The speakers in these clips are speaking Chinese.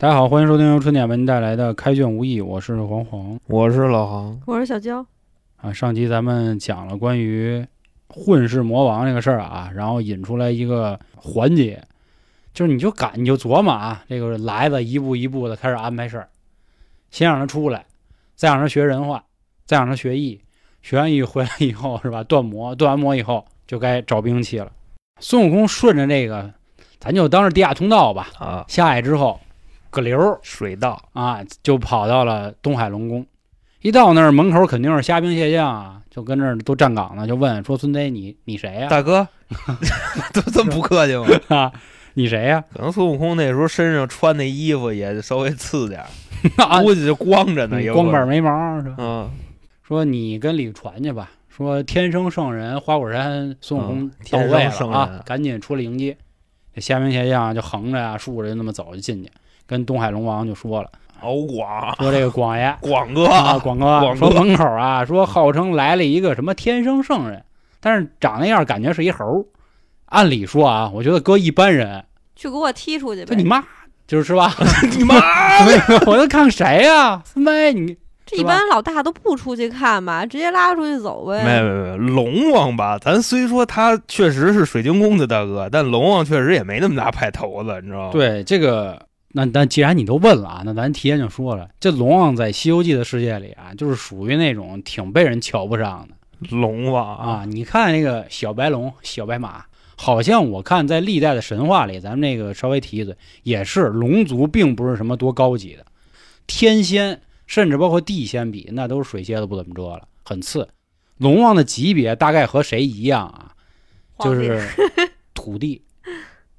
大家好，欢迎收听由春点为您带来的《开卷无益》，我是黄黄我是老航，我是小娇，啊。上集咱们讲了关于混世魔王这个事儿啊，然后引出来一个环节，就是你就赶你就琢磨啊，这个来的一步一步的开始安排事儿，先让他出来，再让他学人话，再让他学艺，学完艺回来以后 是吧？断魔，断完魔以后就该找兵器了。孙悟空顺着这个，咱就当是地下通道吧，啊，下来之后，个流儿水道啊，就跑到了东海龙宫。一到那儿，门口肯定是虾兵蟹将啊，就跟那儿都站岗呢，就问说：“孙贼，你你谁呀、大哥，都这么不客气吗？啊？你谁呀、可能孙悟空那时候身上穿那衣服也稍微次点儿，啊？估计就光着呢，光板没毛是吧？嗯，说你跟李传去吧。说天生圣人花果山孙悟空嗯到位天生圣了啊人，赶紧出来迎接。这虾兵蟹将就横着呀、竖着就那么走就进去，跟东海龙王就说了，敖广说这个广爷广哥啊，广哥说门口啊，说号称来了一个什么天生圣人，但是长那样感觉是一猴。按理说啊，我觉得搁一般人，去给我踢出去呗就你！妈，就是是吧？你妈！我就看谁呀、孙飞，你这一般老大都不出去看吧，直接拉出去走呗。没有没有没，龙王吧，咱虽说他确实是水晶宫的大哥，但龙王确实也没那么大派头子，你知道吗？，对这个，那那既然你都问了啊，那咱提前就说了，这龙王在《西游记》的世界里啊，就是属于那种挺被人瞧不上的龙王啊。你看那个小白龙、小白马，好像我看在历代的神话里，咱们那个稍微提一嘴，也是龙族并不是什么多高级的，天仙甚至包括地仙比，那都是水蝎子不怎么着了，很次。龙王的级别大概和谁一样啊？就是 土地，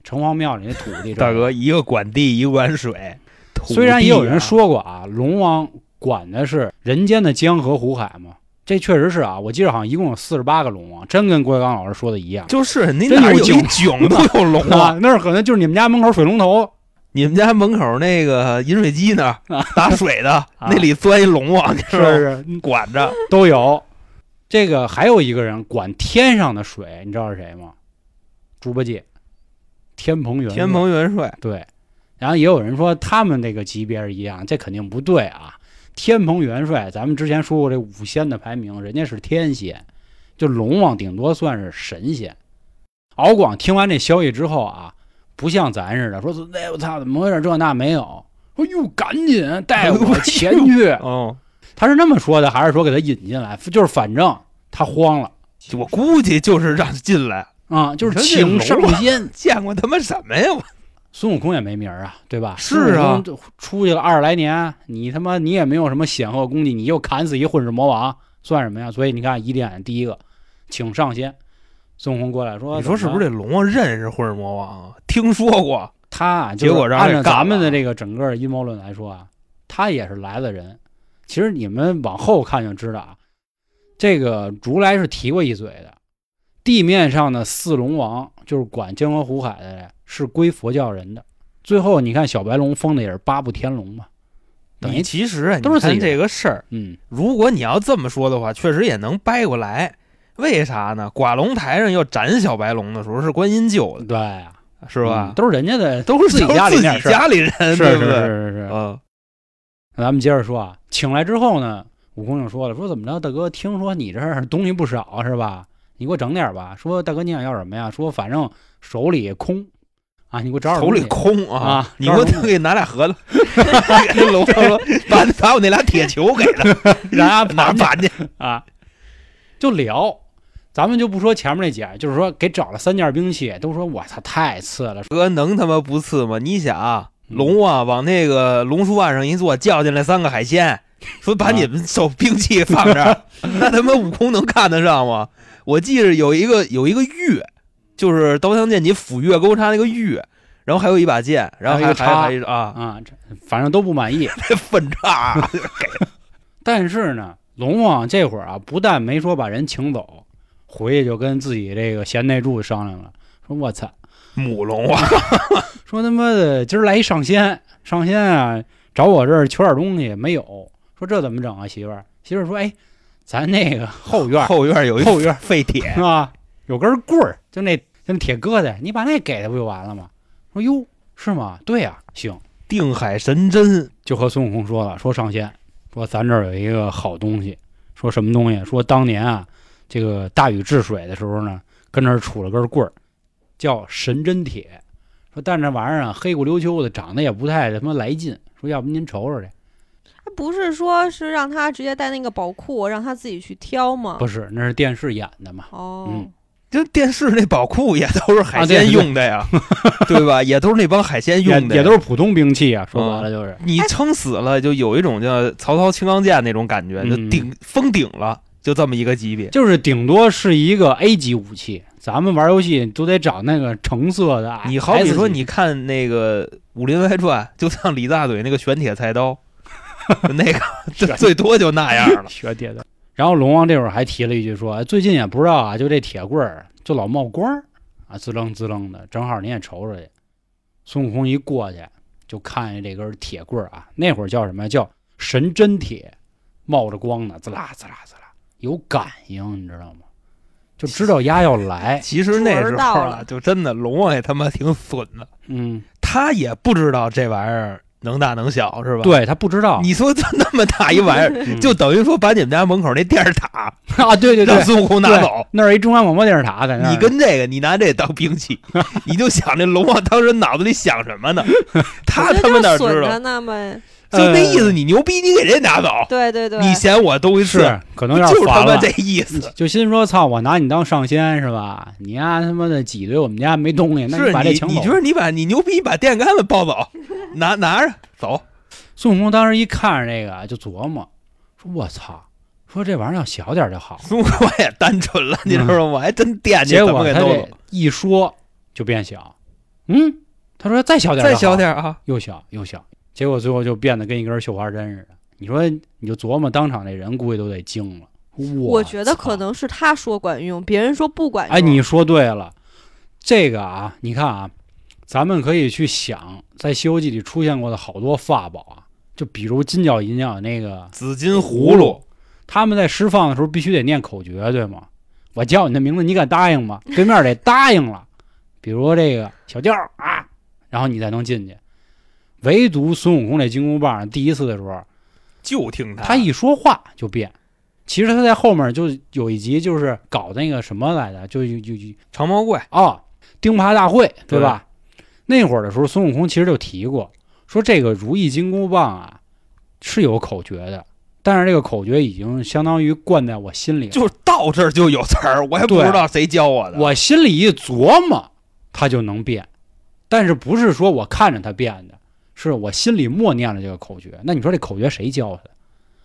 城隍庙里那土地。大哥，一个管地，一个管水。土虽然也有人说过啊，龙王管的是人间的江河湖海嘛，这确实是啊。我记得好像一共有四十八个龙王，真跟郭德纲老师说的一样。就是你哪儿有井井都 有龙啊啊！，那儿可能就是你们家门口水龙头，你们家门口那个饮水机那儿啊打水的，那里钻一龙王，你知道吗？是管着都有。这个还有一个人管天上的水，你知道是谁吗？猪八戒，天蓬元帅。天蓬元帅，对，然后也有人说他们这个级别是一样，这肯定不对啊。天蓬元帅，咱们之前说过这五仙的排名，人家是天仙，就龙王顶多算是神仙。敖广听完这消息之后啊，不像咱似的说是哎我操怎么回事这那没有，说哟赶紧带我 前去。哦，他是那么说的，还是说给他引进来？就是反正他慌了我估计就是让他进来。啊，就是请上仙。见过他妈什么呀？我 孙悟空也没名儿啊，对吧？是啊出去了二十来年，你他妈你也没有什么显赫功绩，你又砍死一混世魔王，算什么呀？所以你看，一点第一个，请上仙。孙悟空过来说：“你说是不是这这龙王认识混世魔王啊？听说过，他啊？结果让按照咱们的这个整个阴谋论来说啊，他也是来的人。其实你们往后看就知道啊，这个如来是提过一嘴的，地面上的四龙王就是管江河湖海的，是归佛教人的。最后你看小白龙封的也是八部天龙嘛，等于你其实啊，都是自己人你看这个事儿，嗯，如果你要这么说的话，确实也能掰过来。为啥呢？寡龙台上要斩小白龙的时候是观音救的，对啊，是吧嗯？都是人家的，都是自己家里自己面家里人，是是对不对？是是是。嗯，那咱们接着说啊，请来之后呢，悟空就说了，说怎么着，大哥，听说你这儿东西不少是吧？你给我整点吧。说大哥，你想要什么呀？说反正手里空啊，你给我找点手里空啊啊！你给我给拿俩盒子，给龙王说把把我那俩铁球给他，拿盘去。啊，就聊。咱们就不说前面那几，就是说给找了三件兵器，都说我操太次了，哥能他妈不次吗？你想龙啊往那个龙书案上一坐，叫进来三个海鲜，说把你们手兵器放这儿，那他妈悟空能看得上吗？我记着有一个有一个玉，就是刀枪剑戟斧钺钩叉那个钺，然后还有一把剑，然后还还啊，啊，这反正都不满意。分叉，但是呢，龙王这会儿啊，不但没说把人请走，回去就跟自己这个贤内助商量了，说我操，母龙啊，说他妈的今儿来一上仙，上仙啊，找我这儿求点东西没有，说这怎么整啊，媳妇儿？媳妇儿说，哎，咱那个后院儿后院有一后院儿废铁是，吧？有根棍儿，就那就那铁疙瘩，你把那给他不就完了吗？说哟，是吗？对呀、行，定海神针，就和孙悟空说了，说上仙，说咱这儿有一个好东西，说什么东西？说当年啊，这个大禹治水的时候呢，跟那儿杵了根棍儿，叫神针铁。说但这玩意儿啊，黑不溜秋的，长得也不太他妈来劲。说要不您瞅瞅去？不是说是让他直接带那个宝库，让他自己去挑吗？不是，那是电视演的嘛。哦，嗯这电视那宝库也都是海鲜用的呀，对吧？也都是那帮海鲜用的呀，也都是普通兵器啊。说白了就是，你撑死了，就有一种叫曹操青钢剑那种感觉，就嗯顶封顶了，就这么一个级别。就是顶多是一个 A 级武器。咱们玩游戏都得找那个橙色的。你好比说，你看那个《武林外传》，就像李大嘴那个玄铁菜刀，就 那个 就玄最多就那样了。学铁的。然后龙王这会儿还提了一句说，哎最近也不知道啊，就这铁棍儿就老冒光儿啊，滋楞滋楞的。正好您也瞅瞅去。孙悟空一过去就看见这根铁棍儿啊，那会儿叫什么？叫神针铁，冒着光呢，滋啦滋啦滋啦，有感应，你知道吗？就知道丫要来。其实那时候就真的龙王也他妈挺损的，嗯，他也不知道这玩意儿能大能小，是吧？，对他不知道。你说这那么大一玩意儿，嗯就等于说把你们家门口那电视塔 啊，对对对让，孙悟空拿走。那是一中央广播电视塔在那。你跟这个，你拿这当兵器，你就想那龙王当时脑子里想什么呢？他他妈哪知道？呢嘛。就那意思，你牛逼，你给人拿走，对对对，你嫌我东西次，是可能有就是他妈点烦了。这意思。就心说操，我拿你当上仙是吧？你丫他妈的挤兑我们家没东西，那你，把这抢走你觉。得你把你牛逼，把电线杆子抱走，拿拿着走。孙悟空当时一看着这个就琢磨，说我操，说这玩意儿要小点就好。孙悟空也单纯了，你知道吗？我还真惦记结怎么果他这给弄走。一说就变小，嗯，他说再小点，再小，点啊！又小又小，结果最后就变得跟一根绣花针似的。你说你就琢磨当场那人估计都得惊了。我觉得可能是他说管用，别人说不管用。哎，你说对了，这个啊，你看啊，咱们可以去想，在《西游记》里出现过的好多法宝啊，就比如金角银角那个紫金葫芦，他们在释放的时候必须得念口诀，对吗？我叫你的名字，你敢答应吗？对面得答应了。比如这个小调啊，然后你才能进去。唯独孙悟空这金箍棒，第一次的时候，就听他。他一说话就变。其实他在后面就有一集就是搞那个什么来的，就就就就长毛怪，啊，钉耙大会，对吧？那会儿的时候，孙悟空其实就提过，说这个如意金箍棒啊是有口诀的，但是这个口诀已经相当于灌在我心里了，就是到这儿就有词儿，我也不知道谁教我的。我心里一琢磨，它就能变。但是不是说我看着它变的，是我心里默念了这个口诀。那你说这口诀谁教他的？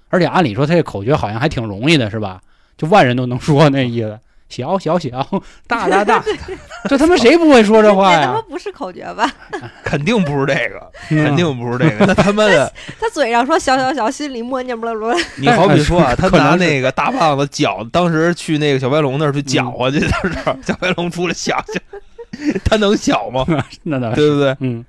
而且按理说他这口诀好像还挺容易的，是吧？就万人都能说那意思，小小小，大大大，这他妈谁不会说这话呀？那他妈不是口诀吧？肯定不是这个，嗯肯定不是这个。那他妈的，他嘴上说小小小，心里默念不啦不啦。你好比说啊，他拿那个大棒子搅，当时去那个小白龙那儿去搅和去的时候，小白龙出来想想，他能小吗？那倒是，对不对？嗯。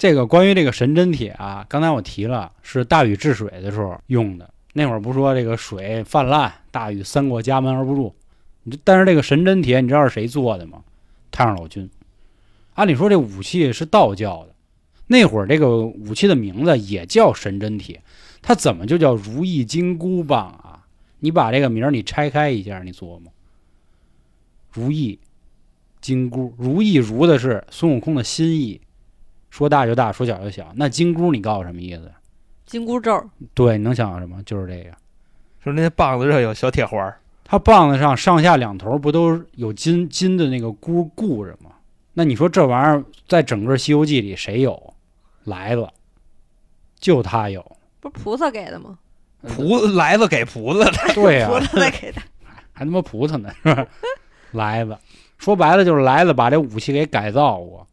这个关于这个神针铁啊，刚才我提了，是大禹治水的时候用的。那会儿不说这个水泛滥，大禹三过家门而不入。你但是这个神针铁，你知道是谁做的吗？太上老君。按理说这武器是道教的，那会儿这个武器的名字也叫神针铁，它怎么就叫如意金箍棒啊？你把这个名儿你拆开一下，你琢磨。如意金箍，如意如的是孙悟空的心意，说大就大，说小就小。那金箍你告诉我什么意思？金箍咒，对，你能想到什么？就是这个。说那棒子上有小铁环儿，它棒子上上下两头不都有金金的那个箍固着吗？那你说这玩意儿在整个《西游记》里谁有？来了，就他有。不是菩萨给的吗？菩来了给菩萨的，对呀、菩萨给的。还他妈菩萨呢，是吧？来了，说白了就是来了把这武器给改造过。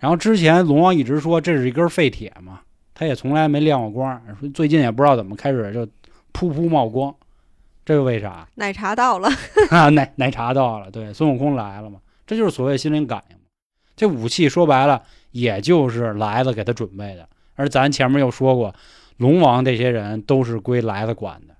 然后之前龙王一直说这是一根废铁嘛，他也从来没亮过光，说最近也不知道怎么开始就噗噗冒光，这是为啥？奶茶到了，啊，奶奶茶到了，对，孙悟空来了嘛，这就是所谓心灵感应嘛。这武器说白了，也就是来子给他准备的。而咱前面又说过，龙王这些人都是归来子管的。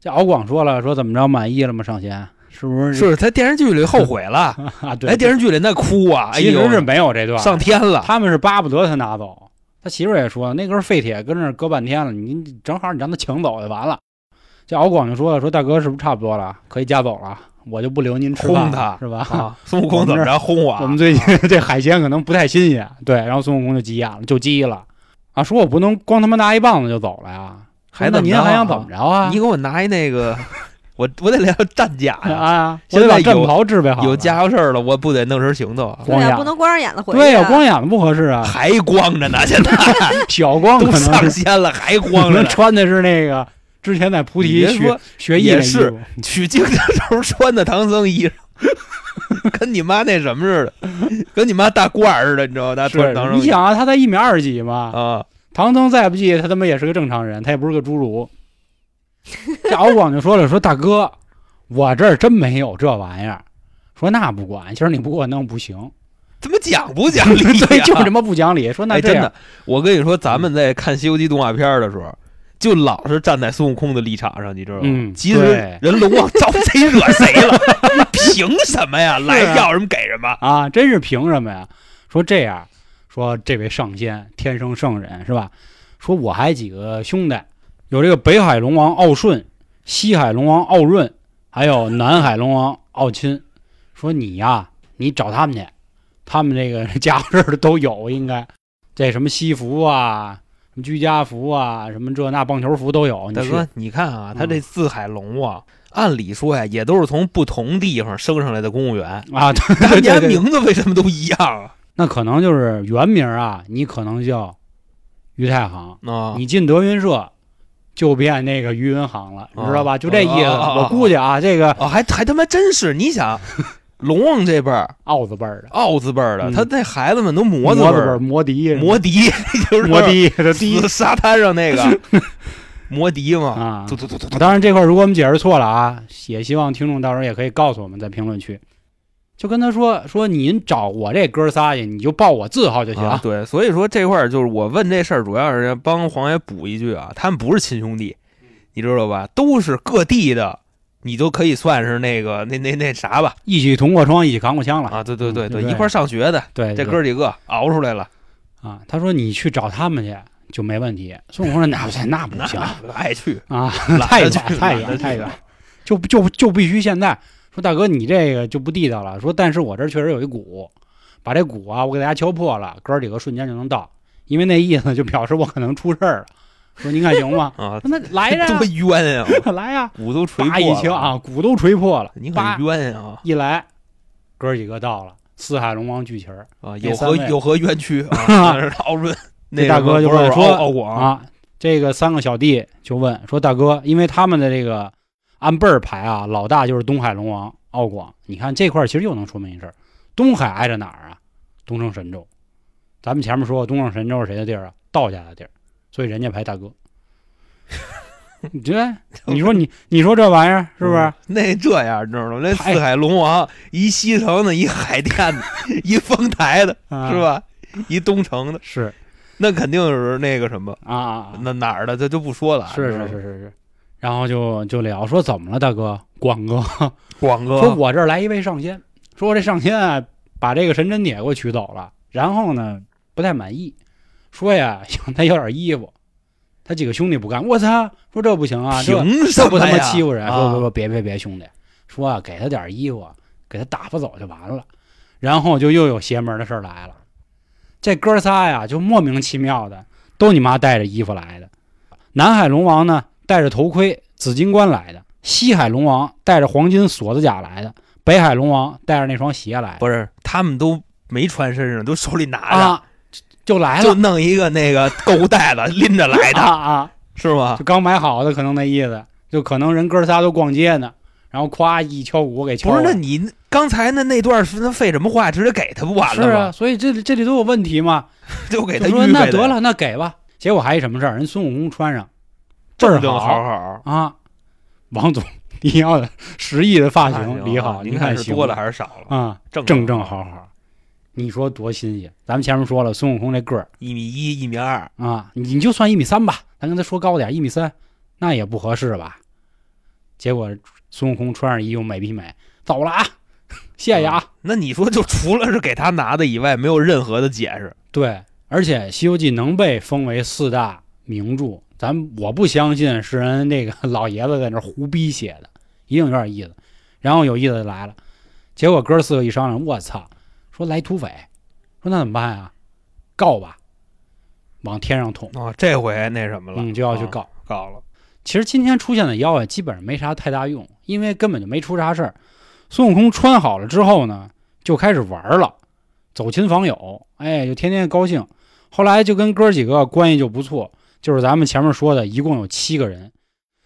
这敖广说了，说怎么着满意了吗？上仙是不是？是他电视剧里后悔了，啊，对，哎，电视剧里那哭啊，其实是没有这段，上天了，他们是巴不得他拿走。他媳妇儿也说，那根废铁跟那儿搁半天了，你你正好你让他请走就完了。这敖广就说了，说大哥是不是差不多了，可以夹走了，我就不留您吃饭轰他了，是吧？啊，孙悟空怎么着轰我啊？我们最 近这海鲜可能不太新鲜，对，然后孙悟空就急眼了，就急了啊，说我不能光他妈拿一棒子就走了呀，还怎么着啊那您还想怎么着啊？你给我拿一那个，我我得聊战甲呀，啊，我得把战有袍制备好，有家伙事儿了，我不得弄身行头啊？对呀，光眼不能光着眼子回去。对呀，光眼子不合适啊，还光着呢，现在 小光都上仙了，还光着穿的是那个之前在菩提学学艺那衣也是取经的时候穿的唐僧衣裳，跟你妈那什么似的，跟你妈大褂似的，你知道吗？他穿唐僧你想啊，他才一米二几嘛，啊，唐僧再不济，他他妈也是个正常人，他也不是个侏儒。这敖广就说了，说大哥，我这儿真没有这玩意儿。说那不管，今儿你不给我弄不行，怎么讲不讲 理对，呀？就这么不讲理。说那哎，真的，我跟你说，咱们在看《西游记》动画片的时候，就老是站在孙悟空的立场上，你知道吗？嗯其实人龙王招谁惹谁了？凭什么呀？来要什么给什么？啊，真是凭什么呀？说这样，说这位上仙天生圣人是吧？说我还几个兄弟，有这个北海龙王奥顺，西海龙王奥润，还有南海龙王奥钦。说你呀，你找他们去，他们这个 家伙事儿都有，应该这什么西服啊，什么居家服啊，什么这那棒球服都有。大哥，你看啊，他嗯这四海龙王，按理说呀，也都是从不同地方升上来的公务员，啊，对大家名字为什么都一样啊？那可能就是原名啊，你可能叫于太行。啊，你进德云社就变那个于云行了，你知道吧？啊就这意思。我估计啊，这个哦，还还他妈真是，你想，龙王这辈儿，奥字辈儿的。奥字辈儿的，嗯。他那孩子们都魔字辈儿，字辈儿，摩迪，摩迪，就是摩迪的第一死 沙滩上那个魔笛嘛，啊。当然，这块儿如果我们解释错了啊，也希望听众到时候也可以告诉我们在评论区。就跟他说说，您找我这哥仨去，你就报我字号就行。啊，对，所以说这块儿就是我问这事儿，主要是帮黄爷补一句啊，他们不是亲兄弟，你知道吧？都是各地的，你都可以算是那个那那那啥吧？一起同过窗，一起扛过枪了。啊，对对对对，嗯一块儿上学的，对，这哥几个熬出来了，啊，他说你去找他们去就没问题。孙悟空说那不行，那不行那爱去，啊，太远太远太远，就就就必须现在说大哥你这个就不地道了。说但是我这儿确实有一鼓，把这鼓啊我给大家敲破了，哥儿几个瞬间就能到，因为那意思就表示我可能出事儿了。说您看行吗？啊，那来着多 冤啊！来呀，鼓都锤破了敲啊，，鼓都锤破了，你叭很冤啊！一来，哥儿几个到了，四海龙王聚齐儿啊，有何有何冤屈啊？那是奥润，那大哥就是问说奥奥广啊，这个三个小弟就问说：“大哥，因为他们的这个按辈儿排啊，老大就是东海龙王敖广。你看这块儿其实又能说明一事儿，东海挨着哪儿啊？东胜神州。咱们前面说过，东胜神州是谁的地儿啊？道家的地儿，所以人家排大哥。你这，你说你你说这玩意儿是不是？嗯那这样，你知道吗？那四海龙王，一西城的，一海淀的，一丰台的，啊是？吧？一东城的，是那肯定是那个什么，啊那哪儿的这就不说了。是是是是是。然后就就聊说怎么了，大哥，广哥。广哥。说我这儿来一位上仙，说我这上仙啊，把这个神针铁给我取走了，然后呢不太满意，说呀想他要点衣服，他几个兄弟不干，我操，说这不行啊，这他妈欺负人，说说不不别别别兄弟，说啊给他点衣服，给他打发走就完了，然后就又有邪门的事儿来了，这哥仨呀就莫名其妙的都你妈带着衣服来的，南海龙王呢戴着头盔紫金冠来的。西海龙王带着黄金锁子甲来的，北海龙王带着那双鞋来的，不是，他们都没穿身上，都手里拿着，啊，就来了，就弄一个那个购物袋子 拎着来的，啊啊，是吗就？刚买好的，可能那意思，就可能人哥仨都逛街呢，然后咵一敲鼓给敲不是，那你刚才那那段是那废什么话？直接给他不完是啊，了吗？所以这里这里都有问题嘛。就给他就说那得了，那给吧。结果还一什么事儿？人孙悟空穿上倍儿正正好好好。啊，王总你要的十亿的发型行理好，啊您看行是多了还是少了？啊？正正正正好好，你说多新鲜？咱们前面说了，孙悟空这个儿一米一，一米二，啊，你就算一米三吧，咱跟他说高点，一米三，那也不合适吧？结果孙悟空穿上衣服美比美，走了啊，谢谢啊。那你说，就除了是给他拿的以外，没有任何的解释。对，而且《西游记》能被封为四大名著，咱我不相信是人那个老爷子在那胡逼写的，一定有点意思。然后有意思就来了，结果哥四个一商量，我操，说来土匪，说那怎么办呀？告吧，往天上捅，哦，这回那什么了，嗯，就要去啊告。告了。其实今天出现的妖怪，基本上没啥太大用，因为根本就没出啥事儿。孙悟空穿好了之后呢，就开始玩了，走亲访友，哎，就天天高兴。后来就跟哥几个关系就不错，就是咱们前面说的，一共有七个人。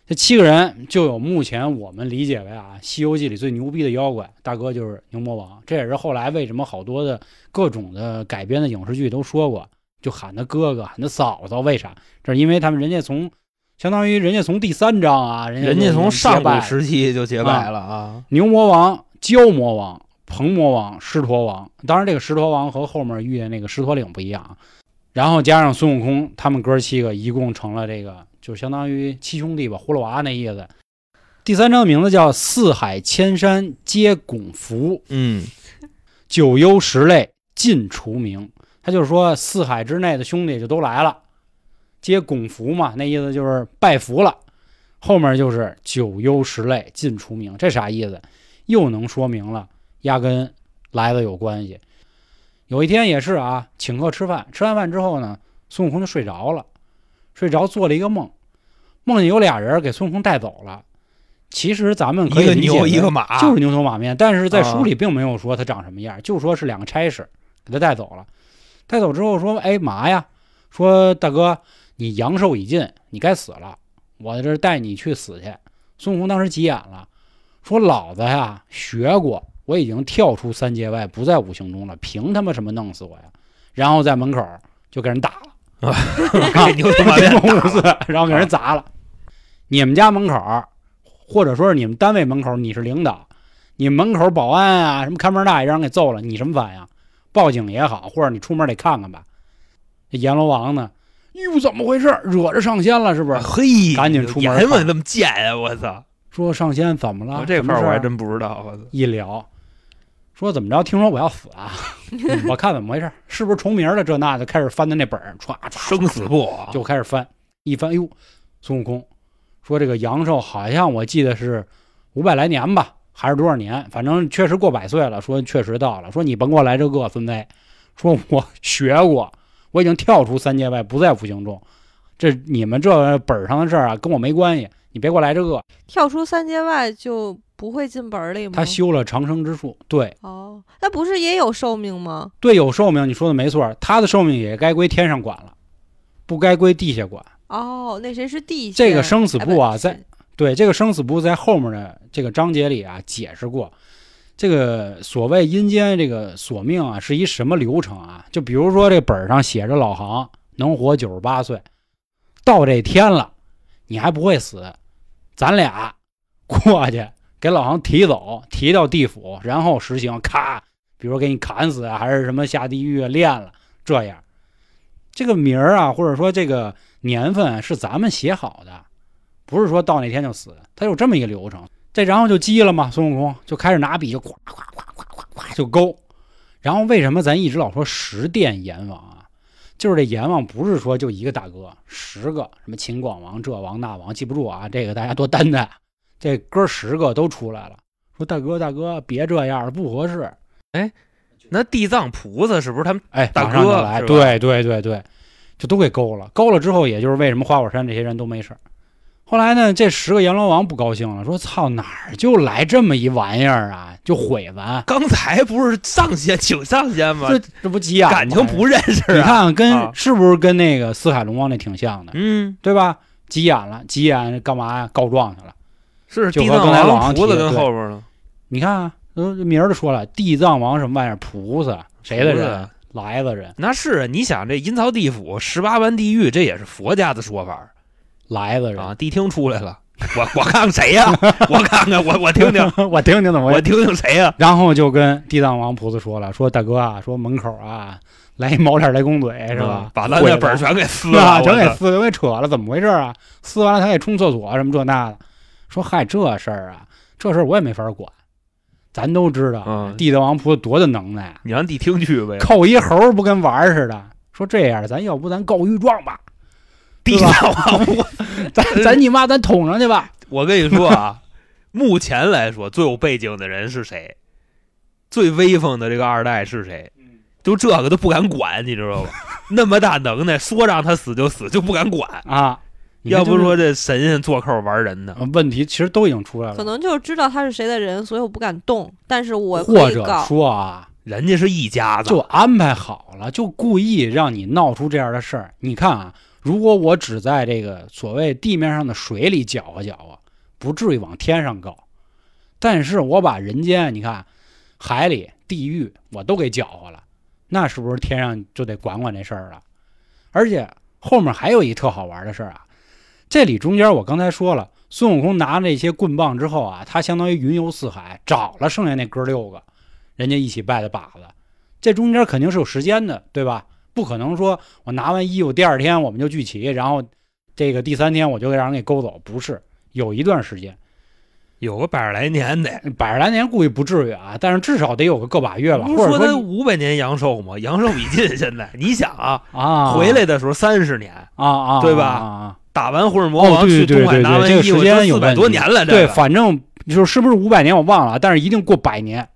这七个人就有目前我们理解为啊，《西游记》里最牛逼的妖怪，大哥就是牛魔王。这也是后来为什么好多的各种的改编的影视剧都说过，就喊他哥哥，喊他嫂嫂，为啥？这是因为他们人家从相当于人家从第三章啊，人家人家从上古时期就结拜了啊，牛魔王、蛟魔王、鹏魔王、狮驼王。当然，这个狮驼王和后面遇见那个狮驼岭不一样啊。然后加上孙悟空，他们哥七个一共成了这个，就相当于七兄弟吧，葫芦娃那意思。第三章的名字叫“四海千山皆拱伏，嗯，九幽十类尽除名”。他就是说，四海之内的兄弟就都来了，皆拱福嘛，那意思就是拜服了。后面就是九幽十类尽除名，这啥意思？又能说明了压根来的有关系。有一天也是啊，请客吃饭，吃完饭之后呢，孙悟空就睡着了，睡着做了一个梦，梦见有俩人给孙悟空带走了。其实咱们可以理解为一个马，就是牛头马面，但是在啊书里并没有说他长什么样，就说是两个差事给他带走了。带走之后说：“哎嘛呀？说大哥，你阳寿已尽，你该死了，我这带你去死去。”孙悟空当时急眼了，说：“老子呀学过，我已经跳出三界外，不在五行中了，凭他妈什么弄死我呀？”然后在门口就给人打了。给牛头马面电工五四，然后给人砸了。你们家门口，或者说是你们单位门口，你是领导，你门口保安啊，什么看门大爷让人给揍了，你什么反应？报警也好，或者你出门得看看吧。这阎罗王呢？哟，怎么回事？惹着上仙了是不是？嘿，赶紧出门阎看王那么贱呀！我操，说上仙怎么了？这块儿我还真不知道。我操，一聊，说怎么着？听说我要死啊？嗯我看怎么回事？是不是重名了？这那就开始翻的那本儿，歘歘歘生死簿就开始翻，一翻，哎呦，孙悟空说这个阳寿好像我记得是五百来年吧，还是多少年？反正确实过百岁了。说确实到了。说你甭给我来这个，孙子，说我学过，我已经跳出三界外，不在五行中。这你们这本儿上的事儿啊，跟我没关系。你别给我来这个。跳出三界外就不会进本儿里吗？他修了长生之术，对哦，那不是也有寿命吗？对，有寿命，你说的没错。他的寿命也该归天上管了，不该归地下管。哦，那谁是地下？这个生死簿啊哎在对这个生死簿在后面的这个章节里啊解释过，这个所谓阴间这个索命啊是一什么流程啊？就比如说这本儿上写着老杭能活九十八岁，到这天了，你还不会死，咱俩过去给老杭提走，提到地府，然后实行，咔，比如给你砍死啊，还是什么下地狱啊炼了这样。这个名儿啊，或者说这个年份是咱们写好的，不是说到那天就死，他有这么一个流程。这然后就急了嘛，孙悟空就开始拿笔就咵咵咵咵咵咵就勾。然后为什么咱一直老说十殿阎王啊？就是这阎王不是说就一个大哥，十个什么秦广王、这王那王，记不住啊，这个大家多担待。这哥十个都出来了，说大哥大哥别这样，不合适。哎那地藏菩萨是不是他们？哎，大哥来，对对对对，就都给勾了。勾了之后，也就是为什么花果山这些人都没事儿。后来呢，这十个阎罗王不高兴了，说：“操，哪儿就来这么一玩意儿啊？就毁咱，刚才不是上仙请上仙吗？这这不急眼吗？感情不认识你啊？看跟、啊是不是跟那个四海龙王那挺像的，嗯，对吧？急眼了，急眼干嘛呀？告状去了。就是地藏王菩萨跟后边呢，你看啊，呃名儿都说了，地藏王什么玩意儿？菩萨，谁的人？来的人，那是啊你想这阴曹地府十八般地狱，这也是佛家的说法来的人。啊。谛听出来了，我我看看谁呀？我看看我我听听，我听听怎么回事我听听谁呀？然后就跟地藏王菩萨说了，说大哥啊，说门口啊来一毛脸雷公嘴是吧嗯？把咱这本儿全给撕了，全给撕了，给扯了，怎么回事啊？撕完了他给冲厕所什么这那的，说嗨这事儿啊，这事儿我也没法管，咱都知道，嗯地藏王菩萨多大能耐啊，你让地听去呗。扣一猴儿不跟玩儿似的。说这样，咱要不咱告御状吧？地藏王，我咱咱你妈咱捅上去吧？我跟你说啊，目前来说最有背景的人是谁？最威风的这个二代是谁？就这个都不敢管，你知道吧？那么大能耐，说让他死就死，就不敢管。啊，要不说这神仙做扣玩人呢？呃问题其实都已经出来了，可能就是知道他是谁的人，所以我不敢动，但是我或者。说啊，人家是一家子，就安排好了，就故意让你闹出这样的事儿。你看啊，如果我只在这个所谓地面上的水里搅和搅和，不至于往天上搞。但是我把人间，你看海里、地狱，我都给搅和了，那是不是天上就得管管这事儿了？而且后面还有一特好玩的事儿啊，这里中间我刚才说了，孙悟空拿那些棍棒之后啊，他相当于云游四海，找了剩下那哥六个，人家一起拜的把子。这中间肯定是有时间的，对吧？不可能说我拿完衣服第二天我们就聚齐，然后这个第三天我就给让人给勾走，不是，有一段时间，有个百十来年得。百十来年估计不至于啊，但是至少得有个个把月吧，不是说他五百年阳寿吗？阳寿已尽，现在你想啊，啊回来的时候三十年，啊啊，对吧啊啊打完混世魔哦，王去东海拿完衣服，时间有四百多年了，这对，个反正就是是不是五百年我忘了啊，但是一定过百年，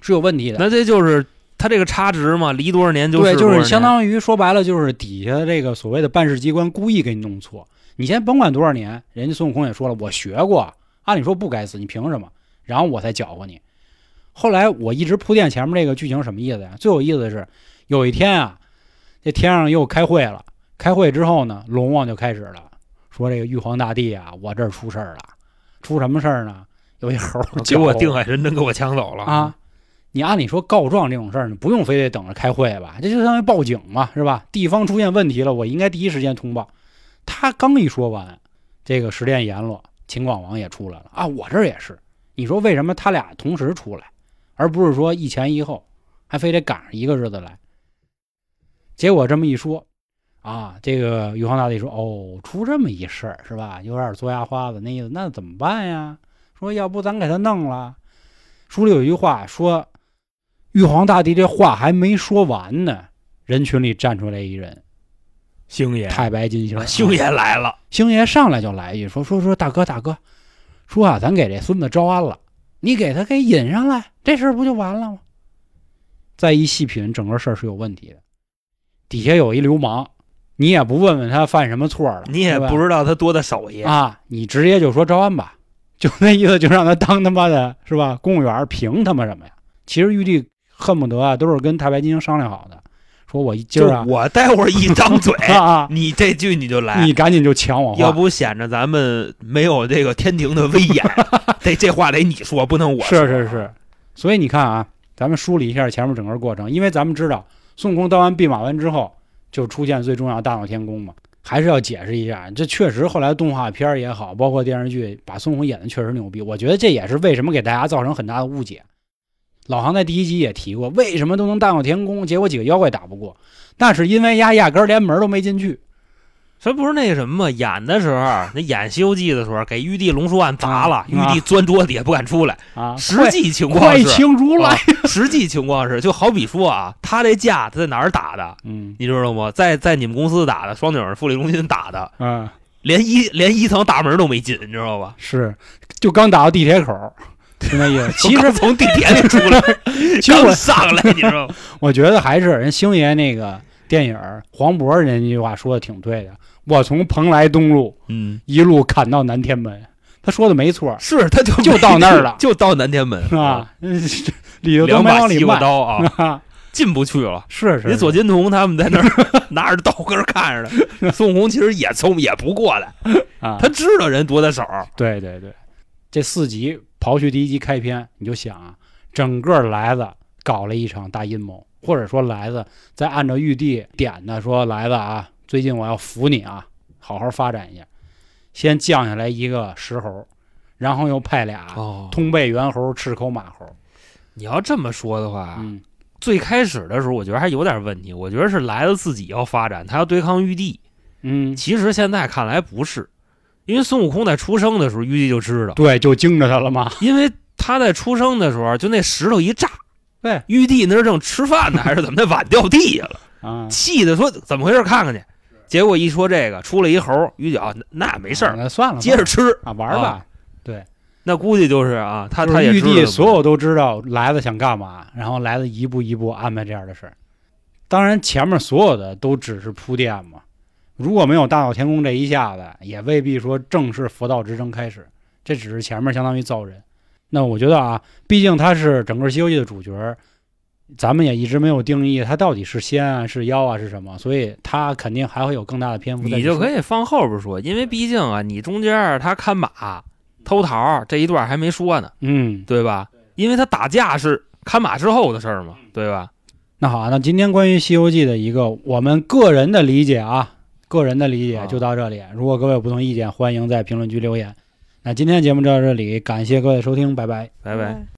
是有问题的。那这就是他这个差值嘛，离多少年就是对，就是相当于说白了，就是底下这个所谓的办事机关故意给你弄错。你先甭管多少年，人家孙悟空也说了，我学过，按理说不该死，你凭什么？然后我才搅和你。后来我一直铺垫前面这个剧情什么意思呀？最有意思的是，有一天啊，这天上又开会了。开会之后呢，龙王就开始了，说这个玉皇大帝啊，我这儿出事儿了，出什么事儿呢？有一猴儿给我搅和定海神针给我抢走了啊！你按理说告状这种事儿，你不用非得等着开会吧？这就相当于报警嘛，是吧？地方出现问题了，我应该第一时间通报。他刚一说完，这个十殿阎罗秦广王也出来了啊！我这儿也是。你说为什么他俩同时出来，而不是说一前一后，还非得赶上一个日子来？结果这么一说，啊，这个玉皇大帝说：“哦，出这么一事儿是吧？有点作牙花子，那意思，那怎么办呀？说要不咱给他弄了。”书里有一句话说，玉皇大帝这话还没说完呢，人群里站出来一人，星爷，太白金星啊，星爷来了，星爷上来就来一句说说说大哥大哥，说啊，咱给这孙子招安了，你给他给引上来，这事儿不就完了吗？再一细品，整个事儿是有问题的。底下有一流氓，你也不问问他犯什么错了，你也不知道他多大手艺，啊，你直接就说招安吧，就那意思，就让他当他妈的是吧？公务员凭他妈什么呀？其实玉帝恨不得啊，都是跟太白金星商量好的，说我今就儿啊，我待会儿一张嘴，啊啊，你这句你就来你，赶紧就抢我话，要不显着咱们没有这个天庭的威严。得这话得你说，不能我说。是是是，所以你看啊，咱们梳理一下前面整个过程，因为咱们知道孙悟空当完弼马温之后，就出现最重要大闹天宫嘛，还是要解释一下，这确实后来动画片也好，包括电视剧，把孙悟空演的确实牛逼，我觉得这也是为什么给大家造成很大的误解。老航在第一集也提过，为什么都能大闹天宫，结果几个妖怪打不过，那是因为压压根连门都没进去。这不是那什么吗？演的时候，那演《西游记》的时候，给玉帝龙书案砸了，啊玉帝钻桌底下不敢出来。啊，实际情况快是，请出来！啊实际情况是，就好比说啊，他这架他在哪儿打的，嗯你知道吗？在在你们公司打的，双井富力中心打的，嗯，连一连一层大门都没进，你知道吧？是，就刚打到地铁口儿，就那意思。其实从地铁里出来，其实我刚上来，你知道吗？我觉得还是人星爷那个电影黄渤人那句话说的挺对的。我从蓬莱东路嗯，一路砍到南天门，他说的没错，是，他就就到那儿了。就到南天门。是吧？嗯 里头都两没往里迈把西瓜刀啊，啊，进不去了。是是，人左金童他们在那儿 拿着刀跟儿看着呢，孙悟空其实也从也不过来，啊，他知道人多大手，对对对，这四集刨去第一集开篇，你就想啊，整个来子搞了一场大阴谋，或者说来子在按照玉帝点的说，来子啊，最近我要扶你啊，好好发展一下，先降下来一个石猴，然后又派俩哦，通背猿猴、赤口马猴，你要这么说的话，嗯。最开始的时候我觉得还有点问题，我觉得是来了自己要发展，他要对抗玉帝。嗯，其实现在看来不是，因为孙悟空在出生的时候，玉帝就知道，对，就惊着他了嘛，因为他在出生的时候就那石头一炸，对。玉帝那是正吃饭呢，还是怎么的碗掉地下了，啊，气的说怎么回事？看看去。结果一说这个出来一猴，鱼角那那没事儿，那算了，接着吃。啊玩儿吧。那估计就是啊，他他玉帝所有都知道来子想干嘛，然后来子一步一步安排这样的事儿。当然，前面所有的都只是铺垫嘛。如果没有大闹天宫这一下子，也未必说正式佛道之争开始。这只是前面相当于造人。那我觉得啊，毕竟他是整个《西游记》的主角儿，咱们也一直没有定义他到底是仙啊、是妖啊、是什么，所以他肯定还会有更大的篇幅。你就可以放后边说，因为毕竟啊，你中间他看马、偷桃这一段还没说呢，嗯，对吧？因为他打架是看马之后的事儿嘛，对吧？那好啊，那今天关于《西游记》的一个我们个人的理解啊，个人的理解啊就到这里。如果各位有不同意见，欢迎在评论区留言。那今天的节目就到这里，感谢各位收听，拜拜。拜拜。嗯